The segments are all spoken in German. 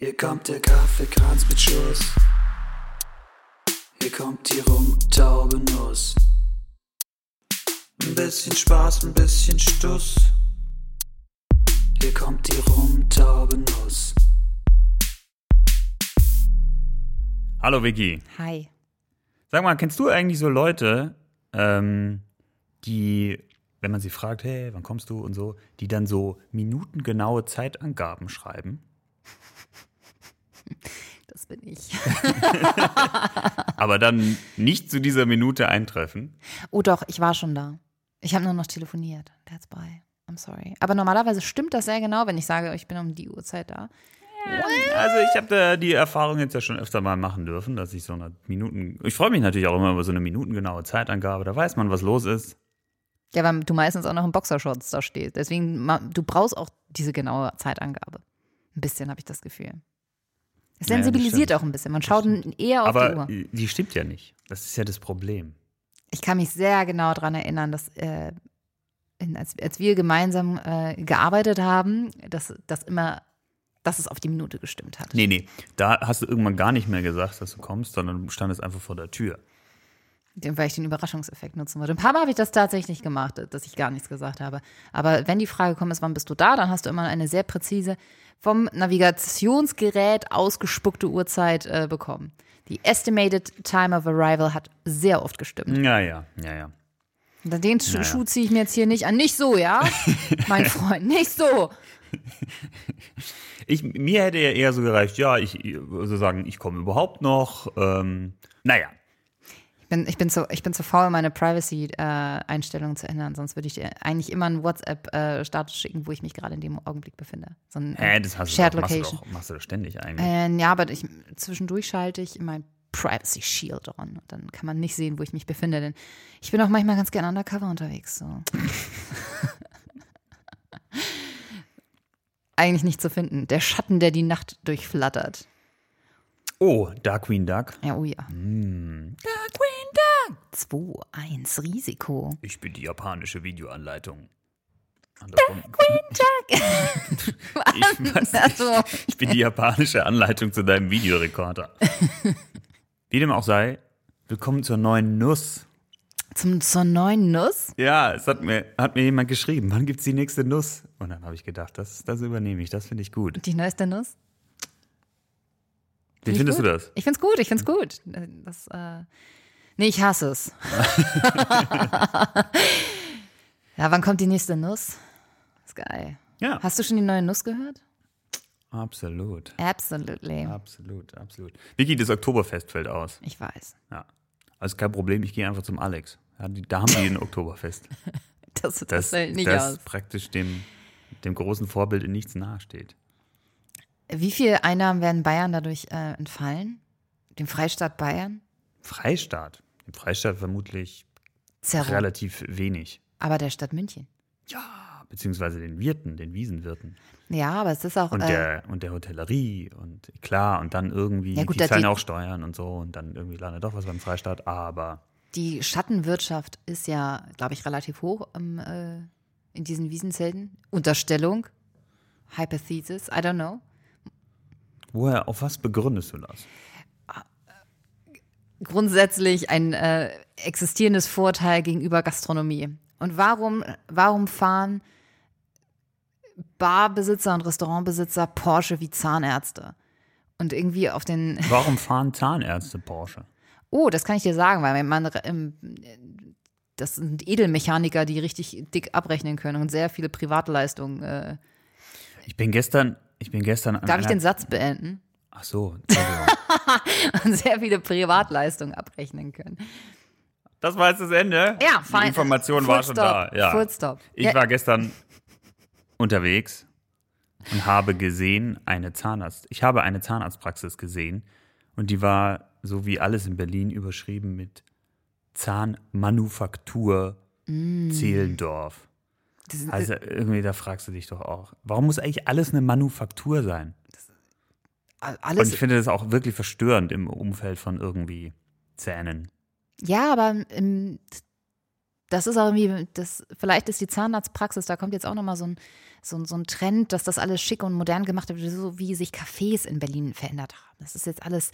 Hier kommt der Kaffeekranz mit Schuss. Hier kommt die rumtaube Nuss. Ein bisschen Spaß, ein bisschen Stuss. Hier kommt die rumtaube Nuss. Hallo Vicky. Hi. Sag mal, kennst du eigentlich so Leute, ähm, die, wenn man sie fragt, hey, wann kommst du und so, die dann so minutengenaue Zeitangaben schreiben? Das bin ich. aber dann nicht zu dieser Minute eintreffen? Oh doch, ich war schon da. Ich habe nur noch telefoniert. That's by. I'm sorry. Aber normalerweise stimmt das sehr genau, wenn ich sage, ich bin um die Uhrzeit da. Also ich habe die Erfahrung jetzt ja schon öfter mal machen dürfen, dass ich so eine Minuten. Ich freue mich natürlich auch immer über so eine minutengenaue Zeitangabe. Da weiß man, was los ist. Ja, weil du meistens auch noch im Boxershorts da stehst. Deswegen, du brauchst auch diese genaue Zeitangabe. Ein bisschen habe ich das Gefühl. Es sensibilisiert stimmt. auch ein bisschen. Man schaut eher auf die Aber Uhr. die stimmt ja nicht. Das ist ja das Problem. Ich kann mich sehr genau daran erinnern, dass äh, als, als wir gemeinsam äh, gearbeitet haben, dass das immer, dass es auf die Minute gestimmt hat. Nee, nee. Da hast du irgendwann gar nicht mehr gesagt, dass du kommst, sondern du standest einfach vor der Tür. Weil ich den Überraschungseffekt nutzen wollte. Ein paar Mal habe ich das tatsächlich gemacht, dass ich gar nichts gesagt habe. Aber wenn die Frage kommt, ist, wann bist du da, dann hast du immer eine sehr präzise, vom Navigationsgerät ausgespuckte Uhrzeit äh, bekommen. Die Estimated Time of Arrival hat sehr oft gestimmt. Ja, ja, ja, ja. Den Schuh, Naja. Schuh ziehe ich mir jetzt hier nicht an. Nicht so, ja? mein Freund, nicht so. Ich, mir hätte ja eher so gereicht, ja, ich würde sagen, ich komme überhaupt noch. Ähm, naja, bin, ich bin, zu, ich bin zu faul, meine Privacy-Einstellungen zu ändern. Sonst würde ich dir eigentlich immer einen WhatsApp-Status schicken, wo ich mich gerade in dem Augenblick befinde. So ein äh, das hast du Shared doch, machst, du Location. doch, machst du doch ständig eigentlich. Äh, ja, aber ich, zwischendurch schalte ich mein Privacy Shield on. Und dann kann man nicht sehen, wo ich mich befinde. Denn ich bin auch manchmal ganz gerne undercover unterwegs. So. Eigentlich nicht zu finden. Der Schatten, der die Nacht durchflattert. Oh, Dark Queen Duck. Ja, oh ja. Hm. Dark Queen Duck. 2-1 Risiko. Ich bin die japanische Videoanleitung. Andersrum. Ich, was, Also, ich bin die japanische Anleitung zu deinem Videorekorder. Wie dem auch sei, willkommen zur neuen Nuss. zum, zur neuen Nuss? Ja, es hat mir, hat mir jemand geschrieben, wann gibt's die nächste Nuss? Und dann habe ich gedacht, das, das übernehme ich, das finde ich gut. Die neueste Nuss? Wie Find ich findest gut. du das? Ich find's gut, ich find's gut. Das, äh, nee, ich hasse es. ja, wann kommt die nächste Nuss? ist geil. Ja, Hast du schon die neue Nuss gehört? absolut. Absolutely. Absolut, absolut. Vicky, das Oktoberfest fällt aus. Ich weiß. Ja. Also kein Problem, ich gehe einfach zum Alex. Ja, die, da haben die ein Oktoberfest. Das, das, Das, fällt nicht das aus. praktisch dem, dem großen Vorbild in nichts nahesteht. Wie viele Einnahmen werden Bayern dadurch äh, entfallen? Dem Freistaat Bayern? Freistaat. Im Freistaat vermutlich Zerro. relativ wenig. Aber der Stadt München. Ja, beziehungsweise den Wirten, den Wiesenwirten. Ja, aber es ist auch. Und äh, der, und der Hotellerie und klar, und dann irgendwie, Ja, gut, die zahlen die- auch Steuern und so und dann irgendwie landet doch was beim Freistaat, aber Die Schattenwirtschaft ist ja, glaube ich, relativ hoch im, äh, in diesen Wiesenzelten. Unterstellung, Hypothesis, I don't know. woher, auf was begründest du das? Grundsätzlich ein äh, existierendes Vorteil gegenüber Gastronomie. Und warum, warum fahren Barbesitzer und Restaurantbesitzer Porsche wie Zahnärzte? Und irgendwie auf den Warum fahren Zahnärzte Porsche? Oh, das kann ich dir sagen, weil man, ähm, das sind Edelmechaniker, die richtig dick abrechnen können und sehr viele Privatleistungen. Äh, Ich bin gestern, ich bin gestern darf ich den Satz beenden? Ach so. Und sehr viele Privatleistungen abrechnen können. Das war jetzt das Ende? Ja, Die fein. Information Full war schon stop. da. Ja. Full stop. Ich Ja. war gestern unterwegs und habe gesehen, eine Zahnarzt. Ich habe eine Zahnarztpraxis gesehen und die war, so wie alles in Berlin, überschrieben mit Zahnmanufaktur Mm. Zehlendorf. Das Also irgendwie, da fragst du dich doch auch, warum muss eigentlich alles eine Manufaktur sein? Und alles, ich finde das auch wirklich verstörend im Umfeld von irgendwie Zähnen. ja, aber im, das ist auch irgendwie, das, vielleicht ist die Zahnarztpraxis, da kommt jetzt auch nochmal so ein, so, ein, so ein Trend, dass das alles schick und modern gemacht wird, so wie sich Cafés in Berlin verändert haben. Das ist jetzt alles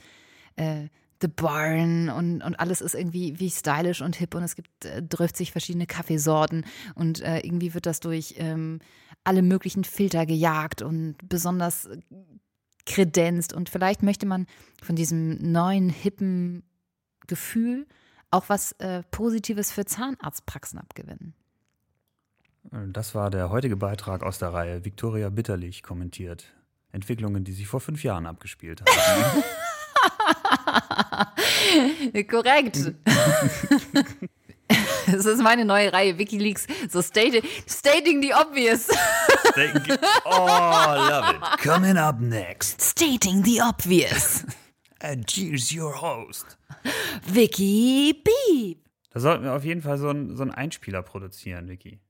äh, The Barn und, und alles ist irgendwie wie stylisch und hip und es gibt äh, 30 verschiedene Kaffeesorten und äh, irgendwie wird das durch ähm, alle möglichen Filter gejagt und besonders kredenzt und vielleicht möchte man von diesem neuen hippen Gefühl auch was äh, Positives für Zahnarztpraxen abgewinnen. Das war der heutige Beitrag aus der Reihe Victoria Bitterlich kommentiert. Entwicklungen, die sich vor fünf Jahren abgespielt haben. Korrekt. Das ist meine neue Reihe, Wikileaks. So stating, stating the obvious. oh, love it. Coming up next. Stating the obvious. And here's your host. Vicky Beep. Da sollten wir auf jeden Fall so, ein, so einen Einspieler produzieren, Vicky.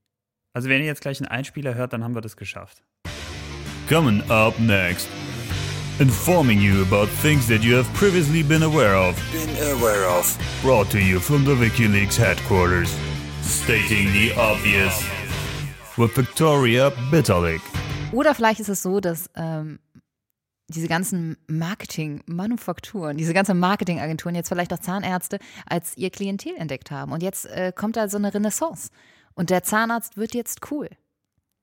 Also wenn ihr jetzt gleich einen Einspieler hört, dann haben wir das geschafft. Coming up next. Informing you about things that you have previously been aware of. Been aware of. Brought to you from the WikiLeaks headquarters. Stating the obvious. With Victoria Bitterlich. Oder vielleicht ist es so, dass ähm, diese ganzen Marketing-Manufakturen, diese ganzen Marketingagenturen jetzt vielleicht auch Zahnärzte als ihr Klientel entdeckt haben. Und jetzt äh, kommt da so eine Renaissance. Und der Zahnarzt wird jetzt cool.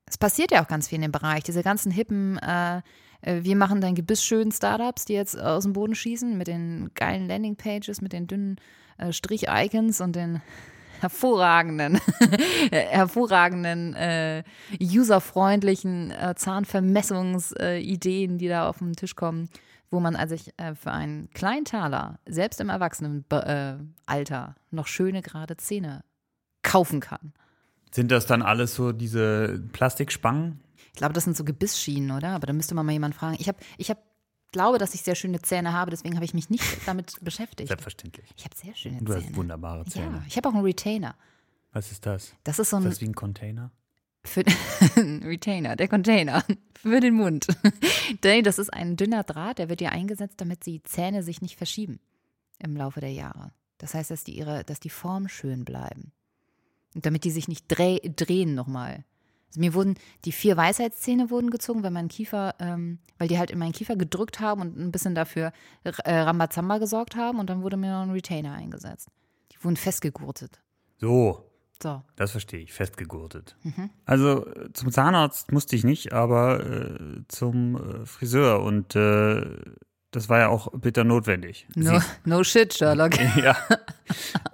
Es passiert ja auch ganz viel in dem Bereich. Diese ganzen hippen, äh, äh, wir machen dein Gebiss schön Startups, die jetzt aus dem Boden schießen mit den geilen Landingpages, mit den dünnen äh, Strich-Icons und den hervorragenden, hervorragenden, äh, userfreundlichen äh, Zahnvermessungsideen, die da auf den Tisch kommen, wo man also äh, für einen kleinen Taler, selbst im Erwachsenenalter, noch schöne gerade Zähne kaufen kann. Sind das dann alles so diese Plastikspangen? Ich glaube, das sind so Gebissschienen, oder? Aber da müsste man mal jemanden fragen. Ich habe, ich habe, glaube, dass ich sehr schöne Zähne habe, deswegen habe ich mich nicht damit beschäftigt. Selbstverständlich. Ich habe sehr schöne Du Zähne. hast wunderbare Zähne. Ja, ich habe auch einen Retainer. Was ist das? Das ist so ein Ist das wie ein Container? für ein Retainer, der Container für den Mund. Das ist ein dünner Draht, der wird dir eingesetzt, damit die Zähne sich nicht verschieben im Laufe der Jahre. Das heißt, dass die ihre, dass die Form schön bleiben. Und damit die sich nicht dreh, drehen nochmal. Also mir wurden die vier Weisheitszähne wurden gezogen, weil mein Kiefer, ähm, weil die halt in meinen Kiefer gedrückt haben und ein bisschen dafür äh, Rambazamba gesorgt haben und dann wurde mir noch ein Retainer eingesetzt. Die wurden festgegurtet. So, So. das verstehe ich, festgegurtet. Mhm. Also äh, zum Zahnarzt musste ich nicht, aber äh, zum äh, Friseur und äh, das war ja auch bitter notwendig. No, no shit, Sherlock. ja.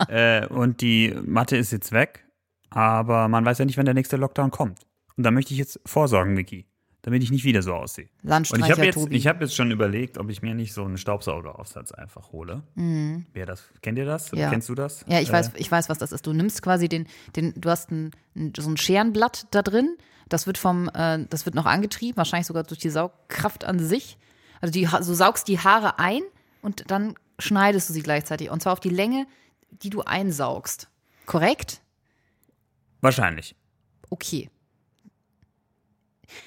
äh, und die Matte ist jetzt weg, aber man weiß ja nicht, wann der nächste Lockdown kommt. Und da möchte ich jetzt vorsorgen, Niki, damit ich nicht wieder so aussehe. Und ich habe jetzt, Tobi. ich hab jetzt schon überlegt, ob ich mir nicht so einen Staubsaugeraufsatz einfach hole. Wer das? Kennt ihr das? Mhm. Ja. Kennst du das? Ja, ich Äh, weiß, ich weiß, was das ist. Du nimmst quasi den, den du hast ein, so ein Scherenblatt da drin. Das wird vom, äh, das wird noch angetrieben, wahrscheinlich sogar durch die Saugkraft an sich. Also die, du saugst die Haare ein und dann schneidest du sie gleichzeitig. Und zwar auf die Länge, die du einsaugst. Korrekt? Wahrscheinlich. Okay.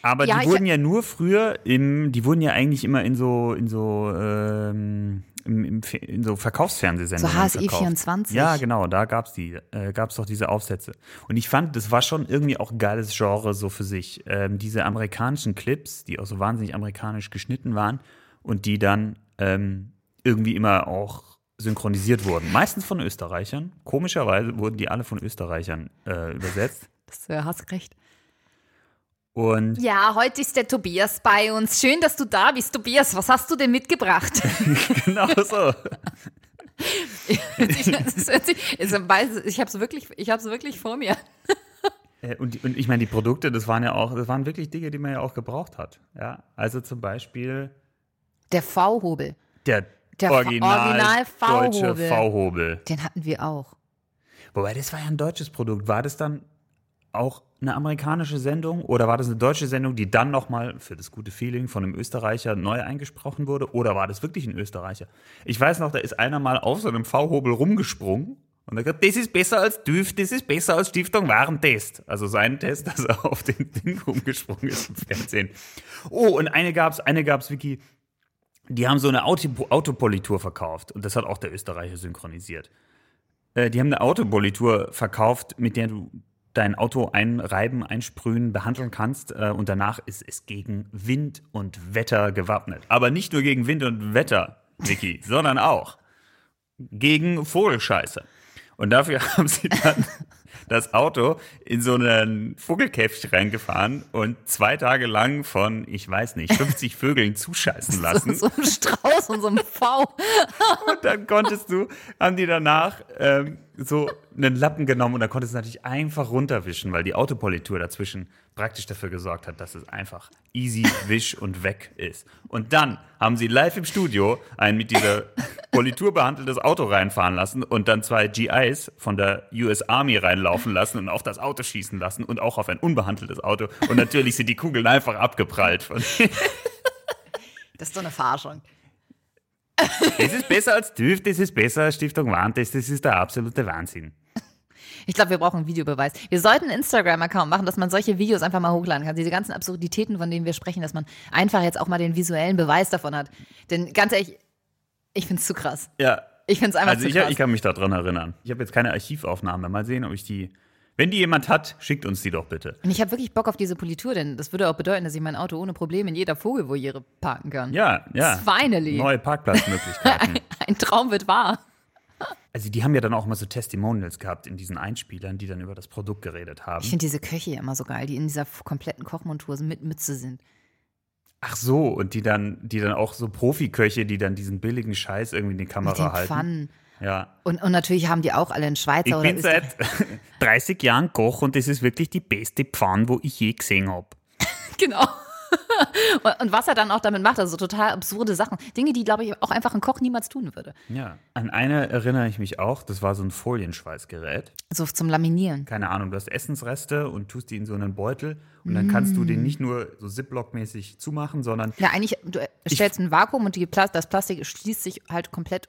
Aber Ja, die wurden ja nur früher im, die wurden ja eigentlich immer in so, in so, ähm, im, im, in so Verkaufsfernsehsendungen So HSE verkauft. 24. Ja, genau, da gab's die, äh, gab's doch diese Aufsätze. Und ich fand, das war schon irgendwie auch ein geiles Genre so für sich. Ähm, diese amerikanischen Clips, die auch so wahnsinnig amerikanisch geschnitten waren und die dann ähm, irgendwie immer auch synchronisiert wurden. Meistens von Österreichern. Komischerweise wurden die alle von Österreichern äh, übersetzt. Das äh, hast recht. Und Ja, heute ist der Tobias bei uns. Schön, dass du da bist, Tobias. Was hast du denn mitgebracht? genau so. ich habe es wirklich, ich wirklich vor mir. Äh, Und, und ich meine, die Produkte, das waren ja auch, das waren wirklich Dinge, die man ja auch gebraucht hat. Ja, also zum Beispiel Der V-Hobel. der, Der Original, Original. V-Hobel. Den hatten wir auch. Wobei, das war ja ein deutsches Produkt. War das dann auch eine amerikanische Sendung oder war das eine deutsche Sendung, die dann nochmal für das gute Feeling von einem Österreicher neu eingesprochen wurde? Oder war das wirklich ein Österreicher? Ich weiß noch, da ist einer mal auf so einem V-Hobel rumgesprungen und hat gesagt, das ist besser als TÜV, das ist besser als Stiftung Warentest. Also sein Test, dass er auf dem Ding rumgesprungen ist im Fernsehen. Oh, und eine gab's, eine gab's, Vicky, die haben so eine Auto Autopolitur verkauft und das hat auch der Österreicher synchronisiert. äh, die haben eine Autopolitur verkauft, mit der du dein Auto einreiben, einsprühen, behandeln kannst äh, und danach ist es gegen Wind und Wetter gewappnet. Aber nicht nur gegen Wind und Wetter, Vicky, sondern auch gegen Vogelscheiße. Und dafür haben sie dann das Auto in so einen Vogelkäfig reingefahren und zwei Tage lang von, ich weiß nicht, 50 Vögeln zuscheißen lassen. So, so ein Strauß und so ein V. Und dann konntest du, haben die danach ähm, so einen Lappen genommen und dann konntest du natürlich einfach runterwischen, weil die Autopolitur dazwischen praktisch dafür gesorgt hat, dass es einfach easy, wisch und weg ist. Und dann haben sie live im Studio ein mit dieser Politur behandeltes Auto reinfahren lassen und dann zwei GIs von der US Army reinlaufen lassen und auf das Auto schießen lassen und auch auf ein unbehandeltes Auto. Und natürlich sind die Kugeln einfach abgeprallt. Von Das ist so eine Verarschung. das ist besser als TÜV, das ist besser als Stiftung Warentest, das ist der absolute Wahnsinn. Ich glaube, wir brauchen einen Videobeweis. Wir sollten einen Instagram-Account machen, dass man solche Videos einfach mal hochladen kann. Diese ganzen Absurditäten, von denen wir sprechen, dass man einfach jetzt auch mal den visuellen Beweis davon hat. Denn ganz ehrlich, ich finde es zu krass. Ja, Ich finde es einfach Also zu ich, krass. ich kann mich daran erinnern. Ich habe jetzt keine Archivaufnahme. Mal sehen, ob ich die. Wenn die jemand hat, schickt uns die doch bitte. Und ich habe wirklich Bock auf diese Politur, denn das würde auch bedeuten, dass ich mein Auto ohne Probleme in jeder Vogelvoliere parken kann. Ja, ja. Finally. Neue Parkplatzmöglichkeiten. Ein Traum wird wahr. Also die haben ja dann auch mal so Testimonials gehabt in diesen Einspielern, die dann über das Produkt geredet haben. Ich finde diese Köche immer so geil, die in dieser kompletten Kochmontur so mit Mütze sind. Ach so, und die dann, die dann auch so Profiköche, die dann diesen billigen Scheiß irgendwie in die Mit Kamera den halten. Pfannen. Ja. Und, und natürlich haben die auch alle einen Schweizer Ich oder bin seit 30 Jahren Koch und das ist wirklich die beste Pfanne, wo ich je gesehen habe. Genau. Und, was er dann auch damit macht, also total absurde Sachen. Dinge, die, glaube ich, auch einfach ein Koch niemals tun würde. Ja. An eine erinnere ich mich auch, das war so ein Folienschweißgerät. So zum Laminieren. keine Ahnung, du hast Essensreste und tust die in so einen Beutel und dann kannst du Mm. den nicht nur so Ziploc-mäßig zumachen, sondern Ja, eigentlich, du stellst ein Vakuum und die Pla das Plastik schließt sich halt komplett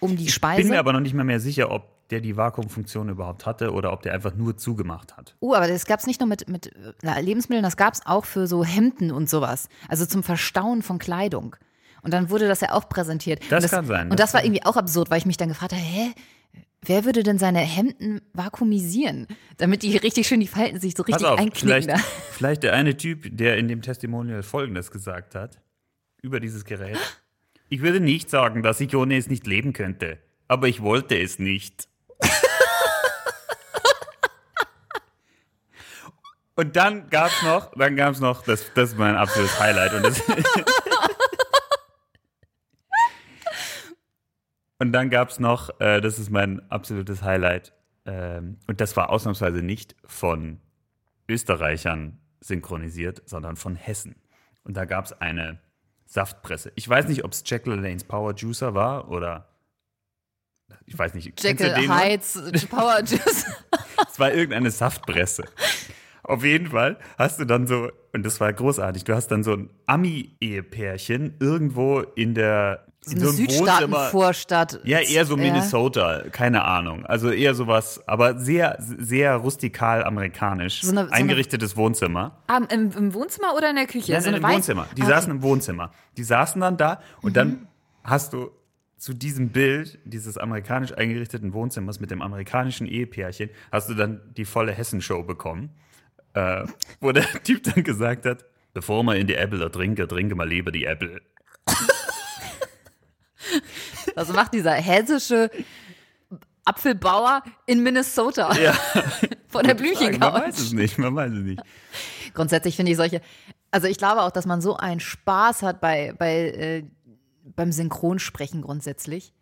um die Speise. bin mir aber noch nicht mal mehr sicher, ob der die Vakuumfunktion überhaupt hatte oder ob der einfach nur zugemacht hat. Uh, aber das gab es nicht nur mit, mit äh, Lebensmitteln, das gab es auch für so Hemden und sowas. Also zum Verstauen von Kleidung. Und dann wurde das ja auch präsentiert. Das und kann sein, Und das das war irgendwie auch absurd, weil ich mich dann gefragt habe, hä? Wer würde denn seine Hemden vakuumisieren, damit die richtig schön die Falten sich so Pass richtig auf, einknicken? vielleicht, vielleicht der eine Typ, der in dem Testimonial Folgendes gesagt hat über dieses Gerät. Ich würde nicht sagen, dass ich ohne es nicht leben könnte, aber ich wollte es nicht. Und dann gab's noch, dann gab's noch, das, das ist mein absolutes Highlight. Und, das und dann gab's noch, äh, das ist mein absolutes Highlight. Ähm, und das war ausnahmsweise nicht von Österreichern synchronisiert, sondern von Hessen. Und da gab's eine Saftpresse. Ich weiß nicht, ob es Jack LaLanne's Power Juicer war oder ich weiß nicht. Jekyll? Heights, Power Juice. Es war irgendeine Saftpresse. Auf jeden Fall hast du dann so, und das war großartig, du hast dann so ein Ami-Ehepärchen irgendwo in der So in einem Südstaatenvorstadt. Ja, eher so Ja. Minnesota, keine Ahnung. Also eher sowas, aber sehr, sehr rustikal amerikanisch. So eine- so eine- eingerichtetes Wohnzimmer. Ah, im, Im Wohnzimmer oder in der Küche? Ja, so in eine einem Weiß- Wohnzimmer. Die Ah, okay. Mhm. saßen im Wohnzimmer. Die saßen dann da und dann hast du zu diesem Bild dieses amerikanisch eingerichteten Wohnzimmers mit dem amerikanischen Ehepärchen, hast du dann die volle Hessenshow bekommen, äh, wo der Typ dann gesagt hat, bevor man in die Äppler trinke, trinke mal lieber die Äppel. Was macht dieser hessische Apfelbauer in Minnesota? Ja. Von der Man weiß es nicht, man weiß es nicht. Grundsätzlich finde ich solche, also ich glaube auch, dass man so einen Spaß hat bei, bei, äh, beim Synchronsprechen grundsätzlich.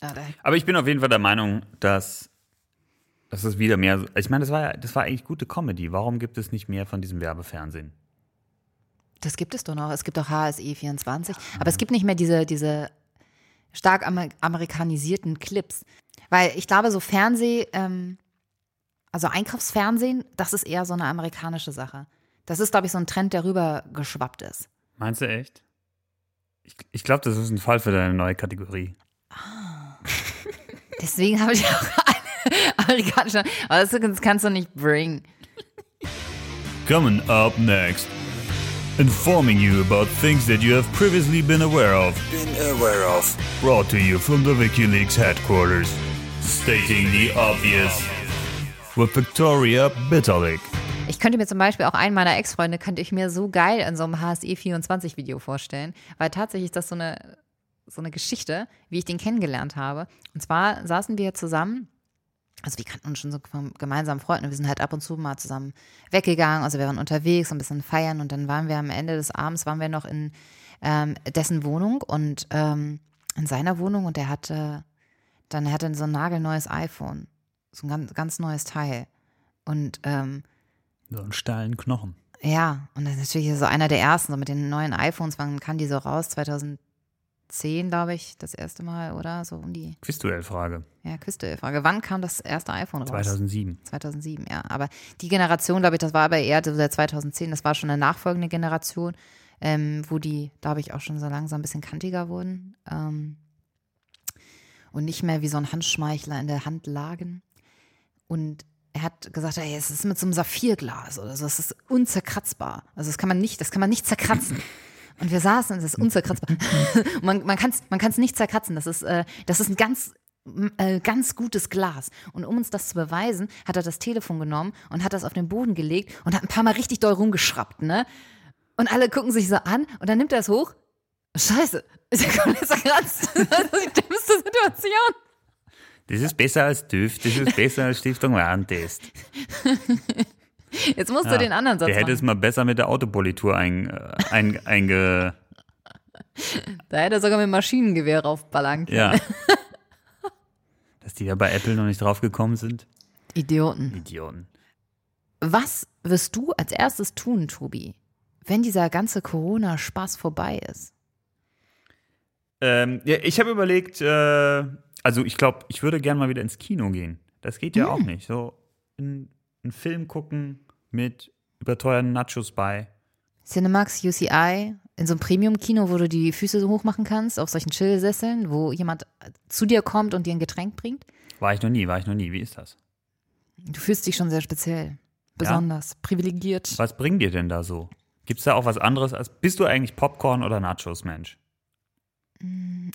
Ah, Aber ich bin auf jeden Fall der Meinung, dass, dass es wieder mehr. Ich meine, das war ja, das war eigentlich gute Comedy. Warum gibt es nicht mehr von diesem Werbefernsehen? Das gibt es doch noch. Es gibt doch HSE 24. Aber es gibt nicht mehr diese, diese stark amer amerikanisierten Clips. Weil ich glaube, so Fernseh, ähm, also Einkaufsfernsehen, das ist eher so eine amerikanische Sache. Das ist, glaube ich, so ein Trend, der rüber geschwappt ist. Meinst du echt? Ich, ich glaube, das ist ein Fall für deine neue Kategorie. Deswegen habe ich auch eine amerikanische. Aber das, das kannst du nicht bringen. Coming up next. Informing you about things that you have previously been aware of. Been aware of. Brought to you from the WikiLeaks headquarters. Stating the obvious. With Victoria Bitterlich. Ich könnte mir zum Beispiel auch einen meiner Ex-Freunde, könnte ich mir so geil in so einem HSE24-Video vorstellen, weil tatsächlich ist das so eine, so eine Geschichte, wie ich den kennengelernt habe. Und zwar saßen wir zusammen, also wir kannten uns schon so vom gemeinsamen Freunden, wir sind halt ab und zu mal zusammen weggegangen, also wir waren unterwegs, ein bisschen feiern und dann waren wir am Ende des Abends, waren wir noch in ähm, dessen Wohnung und ähm, in seiner Wohnung und er hatte, dann hatte so ein nagelneues iPhone, so ein ganz, ganz neues Teil. Und ähm, So einen steilen Knochen. ja, und das ist natürlich so einer der ersten, so mit den neuen iPhones, wann kam die so raus? 2010, glaube ich, das erste Mal, oder? So um die, Quizduell-Frage. ja, Quizduell-Frage. Wann kam das erste iPhone raus? 2007. 2007, ja. Aber die Generation, glaube ich, das war aber eher so der 2010, das war schon eine nachfolgende Generation, ähm, wo die, glaube ich, auch schon so langsam ein bisschen kantiger wurden ähm, und nicht mehr wie so ein Handschmeichler in der Hand lagen. Und er hat gesagt, ey, es ist mit so einem Saphirglas oder so, es ist unzerkratzbar. Also das kann man nicht, das kann man nicht zerkratzen. Und wir saßen es ist unzerkratzbar. Man man kann es man kann's nicht zerkratzen. Das ist, äh, das ist ein ganz, äh, ganz gutes Glas. Und um uns das zu beweisen, hat er das Telefon genommen und hat das auf den Boden gelegt und hat ein paar Mal richtig doll rumgeschraubt, ne? Und alle gucken sich so an und dann nimmt er es hoch. Scheiße, ist ja komplett zerkratzt. Das ist die dümmste Situation. Das ist besser als TÜV, das ist besser als Stiftung Warentest. Jetzt musst du den anderen Satz Der hätte es mal besser mit der Autopolitur ein, äh, ein, einge. Da hätte er sogar mit Maschinengewehr raufballern können. Ja. Dass die da bei Apple noch nicht drauf gekommen sind. Idioten. Idioten. Was wirst du als erstes tun, Tobi, wenn dieser ganze Corona-Spaß vorbei ist? Ähm, ja, ich habe überlegt, äh, also ich glaube, ich würde gerne mal wieder ins Kino gehen. Das geht ja auch nicht. So in- einen Film gucken mit überteuerten Nachos bei. Cinemax, UCI, in so einem Premium-Kino, wo du die Füße so hoch machen kannst, auf solchen Chill-Sesseln, wo jemand zu dir kommt und dir ein Getränk bringt. War ich noch nie, war ich noch nie. Wie ist das? Du fühlst dich schon sehr speziell, besonders, privilegiert. Was bringt dir denn da so? Gibt es da auch was anderes als. Bist du eigentlich Popcorn oder Nachos, Mensch?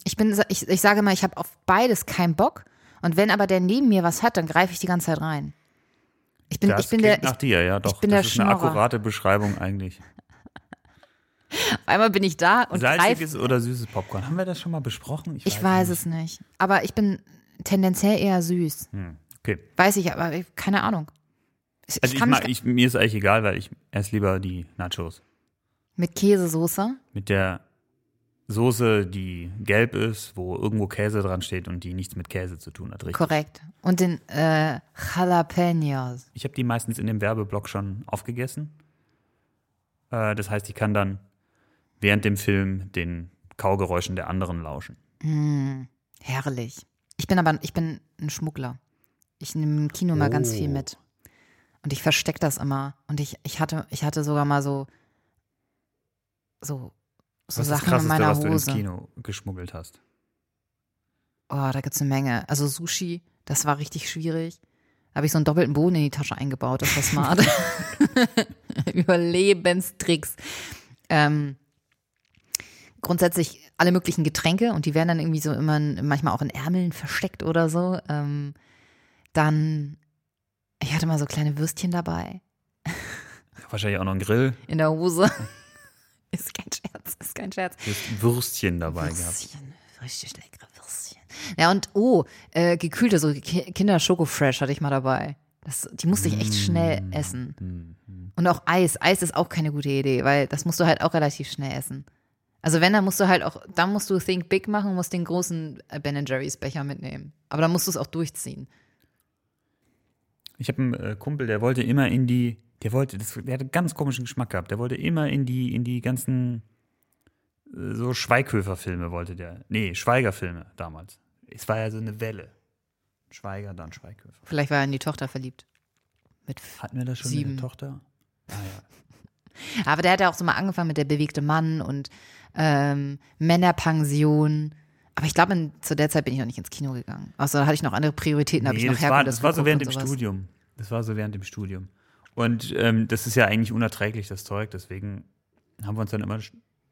Ich bin, ich, ich sage mal, ich habe auf beides keinen Bock. Und wenn aber der neben mir was hat, dann greife ich die ganze Zeit rein. Ich bin, Das ich bin der, nach dir, ja, doch. bin das der ist eine Schnorrer. akkurate Beschreibung eigentlich. ich, einmal bin ich da und. Salziges oder süßes Popcorn? Haben wir das schon mal besprochen? Ich weiß es nicht. Aber ich bin tendenziell eher süß. Hm, okay. Weiß ich, aber ich- keine Ahnung. Ich, Also ich ich, mag, ich, mir ist eigentlich egal, weil ich esse lieber die Nachos. mit Käsesoße. Mit der Soße, die gelb ist, wo irgendwo Käse dran steht und die nichts mit Käse zu tun hat. Richtig. Korrekt. Und den äh, Jalapenos. Ich habe die meistens in dem Werbeblock schon aufgegessen. Äh, das heißt, ich kann dann während dem Film den Kaugeräuschen der anderen lauschen. Herrlich. Ich bin aber, ich bin ein Schmuggler. Ich nehme im Kino mal ganz Oh. viel mit. Und ich verstecke das immer. Und ich, ich hatte, ich hatte sogar mal so, so, so Was ist das Sachen in Krasseste, meiner was du ins Hose. Kino geschmuggelt hast? Oh, da gibt's eine Menge. Also Sushi, das war richtig schwierig. Da habe ich so einen doppelten Boden in die Tasche eingebaut. Das war smart. Überlebenstricks. Ähm, grundsätzlich alle möglichen Getränke und die werden dann irgendwie so immer manchmal auch in Ärmeln versteckt oder so. Ähm, dann, ich hatte mal so kleine Würstchen dabei Wahrscheinlich auch noch ein Grill. in der Hose. ist kein Scherz, ist kein Scherz. Du hast Würstchen dabei gehabt. Würstchen, richtig leckere Würstchen. Ja, und oh, äh, gekühlte, so Ki- Kinder Schoko Fresh hatte ich mal dabei. Das, die musste ich echt schnell Mm. essen. Und auch Eis. Eis ist auch keine gute Idee, weil das musst du halt auch relativ schnell essen. Also wenn, dann musst du halt auch, dann musst du Think Big machen und musst den großen äh, Ben Jerry's Becher mitnehmen. Aber dann musst du es auch durchziehen. Ich habe einen äh, Kumpel, der wollte immer in die, der wollte, das, der hatte einen ganz komischen Geschmack gehabt. Der wollte immer in die, in die ganzen so Schweighöfer-Filme wollte der. Nee, Schweiger-Filme damals. Es war ja so eine Welle. Schweiger, dann Schweighöfer. Vielleicht war er in die Tochter verliebt. Mit Hatten wir das schon Sieben. der Tochter? Ah, ja. Aber der hat ja auch so mal angefangen mit der bewegte Mann und ähm, Männerpension. Aber ich glaube, zu der Zeit bin ich noch nicht ins Kino gegangen. Also da hatte ich noch andere Prioritäten, habe Nee, ich noch das, war, das war so während dem. Studium. Das war so während dem Studium. Und ähm, das ist ja eigentlich unerträglich, das Zeug. Deswegen haben wir uns dann immer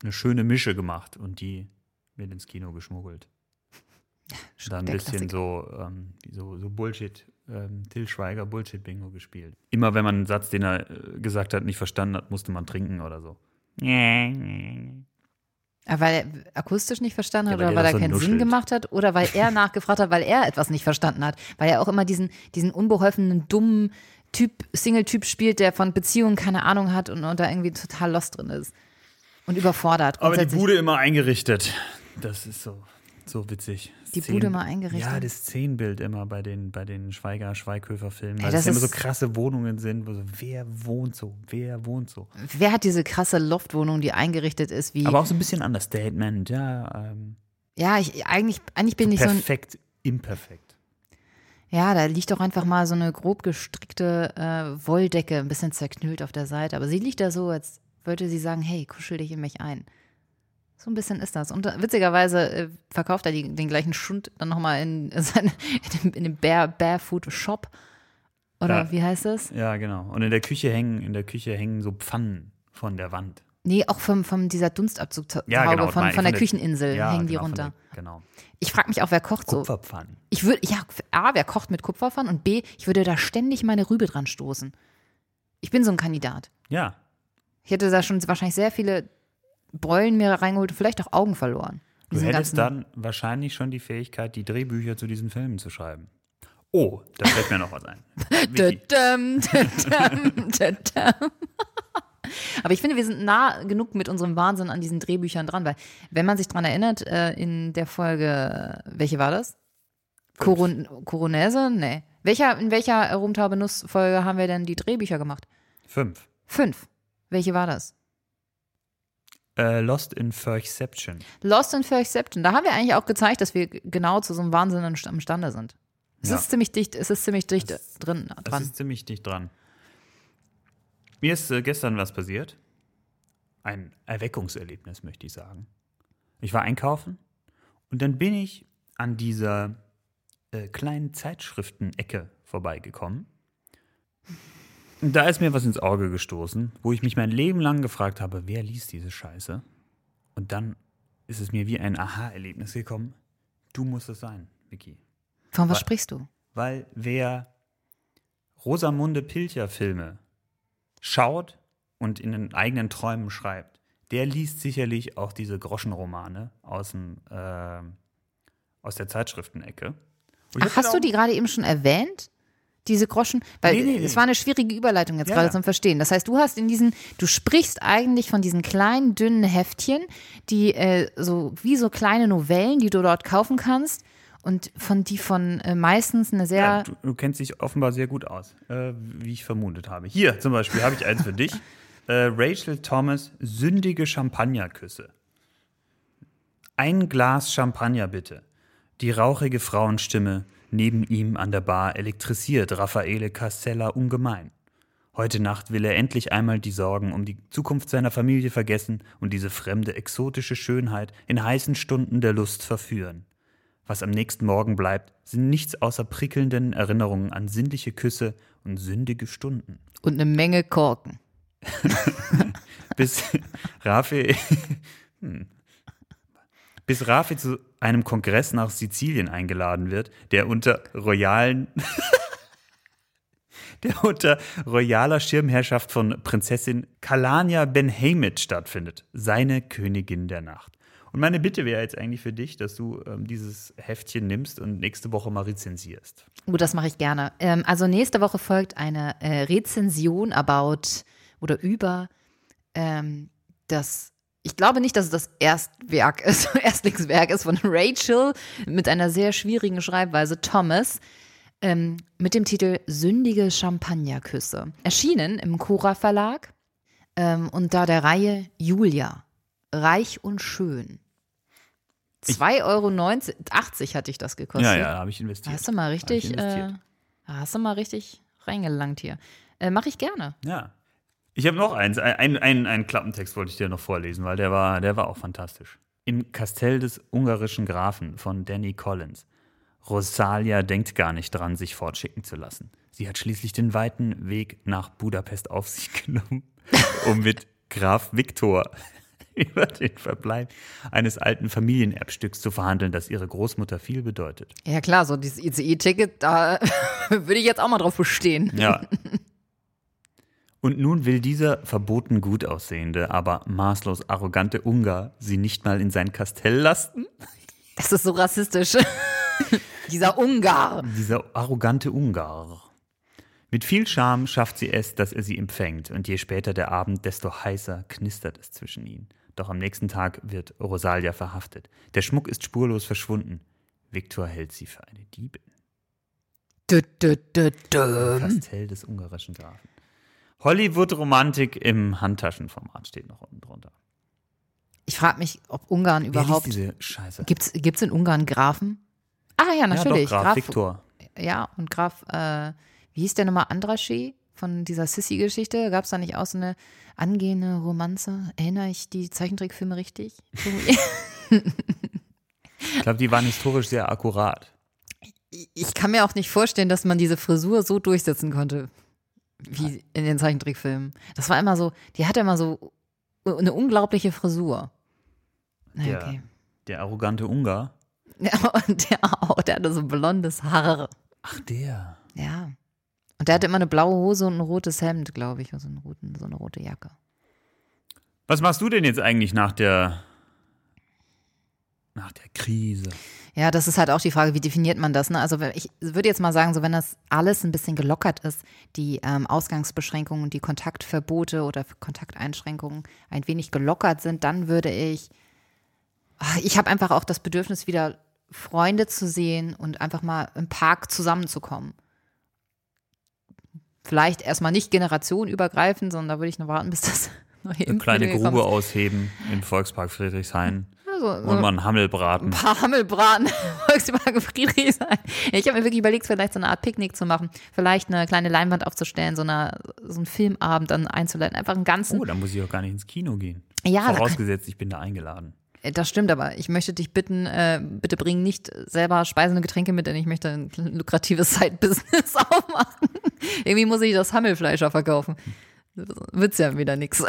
eine schöne Mische gemacht und die mit ins Kino geschmuggelt. dann ein bisschen so, ähm, so, so Bullshit, ähm, Till Schweiger Bullshit-Bingo gespielt. Immer wenn man einen Satz, den er äh, gesagt hat, nicht verstanden hat, musste man trinken oder so. Ah, weil er akustisch nicht verstanden hat Ja, weil oder der weil er keinen Sinn nuschelt. gemacht hat oder weil er nachgefragt hat, weil er etwas nicht verstanden hat. Weil er auch immer diesen, diesen unbeholfenen, dummen Typ, Single-Typ spielt, der von Beziehungen keine Ahnung hat und, und da irgendwie total lost drin ist. Und überfordert. Aber die. Bude immer eingerichtet. Das ist so, so witzig. Die Bude immer eingerichtet? Ja, das Szenenbild immer bei den, bei den Schweiger-Schweighöfer-Filmen. Ey, Weil das es immer so krasse Wohnungen sind, wo so, wer wohnt so? Wer wohnt so? Wer hat diese krasse Loftwohnung, die eingerichtet ist wie. Aber auch so ein bisschen Understatement, ja. Ähm, ja, ich, eigentlich, eigentlich bin ich so perfekt, imperfekt. Ja, da liegt doch einfach mal so eine grob gestrickte äh, Wolldecke, ein bisschen zerknüllt auf der Seite. Aber sie liegt da so, als wollte sie sagen, hey, kuschel dich in mich ein. So ein bisschen ist das. Und witzigerweise äh, verkauft er die, den gleichen Schund dann nochmal in, seine, in dem, in dem Bare, Barefoot Shop. Oder Ja. wie heißt das? Ja, genau. Und in der Küche hängen, in der Küche hängen so Pfannen von der Wand. Nee, auch vom, vom dieser Dunstabzughaube Ja, genau. von, von der Kücheninsel ja, hängen die genau, von runter. Der, genau. Ich frage mich auch, wer kocht so. Kupferpfannen. Ich würde, ja, A, wer kocht mit Kupferpfannen und B, ich würde da ständig meine Rübe dran stoßen. Ich bin so ein Kandidat. Ja. Ich hätte da schon wahrscheinlich sehr viele Beulen mir reingeholt und vielleicht auch Augen verloren. Du hättest dann wahrscheinlich schon die Fähigkeit, die Drehbücher zu diesen Filmen zu schreiben. Oh, da fällt mir noch was ein. Aber ich finde, wir sind nah genug mit unserem Wahnsinn an diesen Drehbüchern dran, weil, wenn man sich dran erinnert, äh, in der Folge, welche war das? Coron Coronese? Nee. Welcher, in welcher Rumtaube Nuss Folge haben wir denn die Drehbücher gemacht? Fünf. Fünf. Welche war das? Äh, Lost in Perception. Lost in Perception. Da haben wir eigentlich auch gezeigt, dass wir genau zu so einem Wahnsinn im- imstande sind. Es Ja. ist ziemlich dicht, es ist ziemlich dicht drin, Das dran. ist ziemlich dicht dran. Mir ist äh, gestern was passiert. Ein Erweckungserlebnis, möchte ich sagen. Ich war einkaufen und dann bin ich an dieser äh, kleinen Zeitschriftenecke vorbeigekommen. Da ist mir was ins Auge gestoßen, wo ich mich mein Leben lang gefragt habe, wer liest diese Scheiße? Und dann ist es mir wie ein Aha-Erlebnis gekommen. Du musst es sein, Vicky. Von was Wa- sprichst du? Weil wer Rosamunde Pilcher-Filme schaut und in den eigenen Träumen schreibt, der liest sicherlich auch diese Groschenromane aus, dem, äh, aus der Zeitschriftenecke. Ach, hast du die gerade eben schon erwähnt? Diese Groschen? Weil Nee, nee, es nee. war eine schwierige Überleitung jetzt Ja, gerade ja. zum Verstehen. Das heißt, du hast in diesen, du sprichst eigentlich von diesen kleinen, dünnen Heftchen, die äh, so wie so kleine Novellen, die du dort kaufen kannst und von die von äh, meistens eine sehr Ja, du, du kennst dich offenbar sehr gut aus, äh, wie ich vermutet habe. Hier zum Beispiel habe ich eins für dich. Äh, Rachel Thomas, sündige Champagnerküsse. Ein Glas Champagner bitte. Die rauchige Frauenstimme neben ihm an der Bar elektrisiert Raffaele Castella ungemein. Heute Nacht will er endlich einmal die Sorgen um die Zukunft seiner Familie vergessen und diese fremde, exotische Schönheit in heißen Stunden der Lust verführen. Was am nächsten Morgen bleibt, sind nichts außer prickelnden Erinnerungen an sinnliche Küsse und sündige Stunden. und eine Menge Korken. Bis Rafi, hm. Bis Rafi zu einem Kongress nach Sizilien eingeladen wird, der unter royalen, der unter royaler Schirmherrschaft von Prinzessin Kalania Benhamid stattfindet, seine Königin der Nacht. Und meine Bitte wäre jetzt eigentlich für dich, dass du ähm, dieses Heftchen nimmst und nächste Woche mal rezensierst. Oh, das mache ich gerne. Ähm, also nächste Woche folgt eine äh, Rezension about oder über ähm, das. Ich glaube nicht, dass es das Erstwerk ist, Erstlingswerk ist von Rachel mit einer sehr schwierigen Schreibweise Thomas ähm, mit dem Titel Sündige Champagnerküsse. Erschienen im Cora Verlag ähm, und da der Reihe Julia. Reich und schön. 2,80 Euro, 80 hatte ich das gekostet. Ja, ja, da habe ich investiert. Hast du mal richtig, äh, hast du mal richtig reingelangt hier. Äh, Mache ich gerne. Ja. Ich habe noch eins. Ein, ein, einen Klappentext wollte ich dir noch vorlesen, weil der war, der war auch fantastisch. Im Kastell des ungarischen Grafen von Danny Collins. Rosalia denkt gar nicht dran, sich fortschicken zu lassen. Sie hat schließlich den weiten Weg nach Budapest auf sich genommen, um mit Graf Viktor über den Verbleib eines alten Familienerbstücks zu verhandeln, das ihre Großmutter viel bedeutet. Ja klar, so dieses ICE-Ticket, da würde ich jetzt auch mal drauf bestehen. Ja. Und nun will dieser verboten gut aussehende, aber maßlos arrogante Ungar sie nicht mal in sein Kastell lasten? Das ist so rassistisch. Dieser Ungar. Dieser arrogante Ungar. Mit viel Charme schafft sie es, dass er sie empfängt, und je später der Abend, desto heißer knistert es zwischen ihnen. Doch am nächsten Tag wird Rosalia verhaftet. Der Schmuck ist spurlos verschwunden. Viktor hält sie für eine Diebin. Dü, dü, dü, dü. Kastell des ungarischen Grafen. Hollywood-Romantik im Handtaschenformat steht noch unten drunter. Ich frage mich, ob Ungarn überhaupt. diese Scheiße? Gibt's, gibt's in Ungarn Grafen? Ah ja, natürlich. Ja, doch, Graf, Viktor. Ja, und Graf, äh, wie hieß der nochmal Andraschi von dieser Sissy-Geschichte? Gab es da nicht auch so eine angehende Romanze? Erinnere ich die Zeichentrickfilme richtig? Ich glaube, die waren historisch sehr akkurat. ich kann mir auch nicht vorstellen, dass man diese Frisur so durchsetzen konnte, wie in den Zeichentrickfilmen. Das war immer so, die hatte immer so eine unglaubliche Frisur. Na, Der, okay. der arrogante Ungar. Ja, und der auch, der hatte so blondes Haar. Ach, der. Ja. Und der hatte immer eine blaue Hose und ein rotes Hemd, glaube ich, also einen roten, so eine rote Jacke. Was machst du denn jetzt eigentlich nach der nach der Krise? Ja, das ist halt auch die Frage, wie definiert man das? Ne? Also ich würde jetzt mal sagen, so wenn das alles ein bisschen gelockert ist, die ähm, Ausgangsbeschränkungen, die Kontaktverbote oder Kontakteinschränkungen ein wenig gelockert sind, dann würde ich, Ah, ich habe einfach auch das Bedürfnis, wieder Freunde zu sehen und einfach mal im Park zusammenzukommen. Vielleicht erstmal nicht generationenübergreifend, sondern da würde ich noch warten, bis das neue Eine kleine Grube kommt. ausheben im Volkspark Friedrichshain Also, und mal einen Hammelbraten. ein paar Hammelbraten Volkswagen Friedrichshain. Ich habe mir wirklich überlegt, vielleicht so eine Art Picknick zu machen, vielleicht eine kleine Leinwand aufzustellen, so, eine, so einen Filmabend dann einzuleiten, einfach einen ganzen. Oh, da muss ich auch gar nicht ins Kino gehen. Ja, Vorausgesetzt, ich bin da eingeladen. Äh, Das stimmt, aber ich möchte dich bitten, äh, bitte bring nicht selber Speisen und Getränke mit, denn ich möchte ein lukratives Side-Business aufmachen. Irgendwie muss ich das Hammelfleischer verkaufen. Wird's ja wieder nix.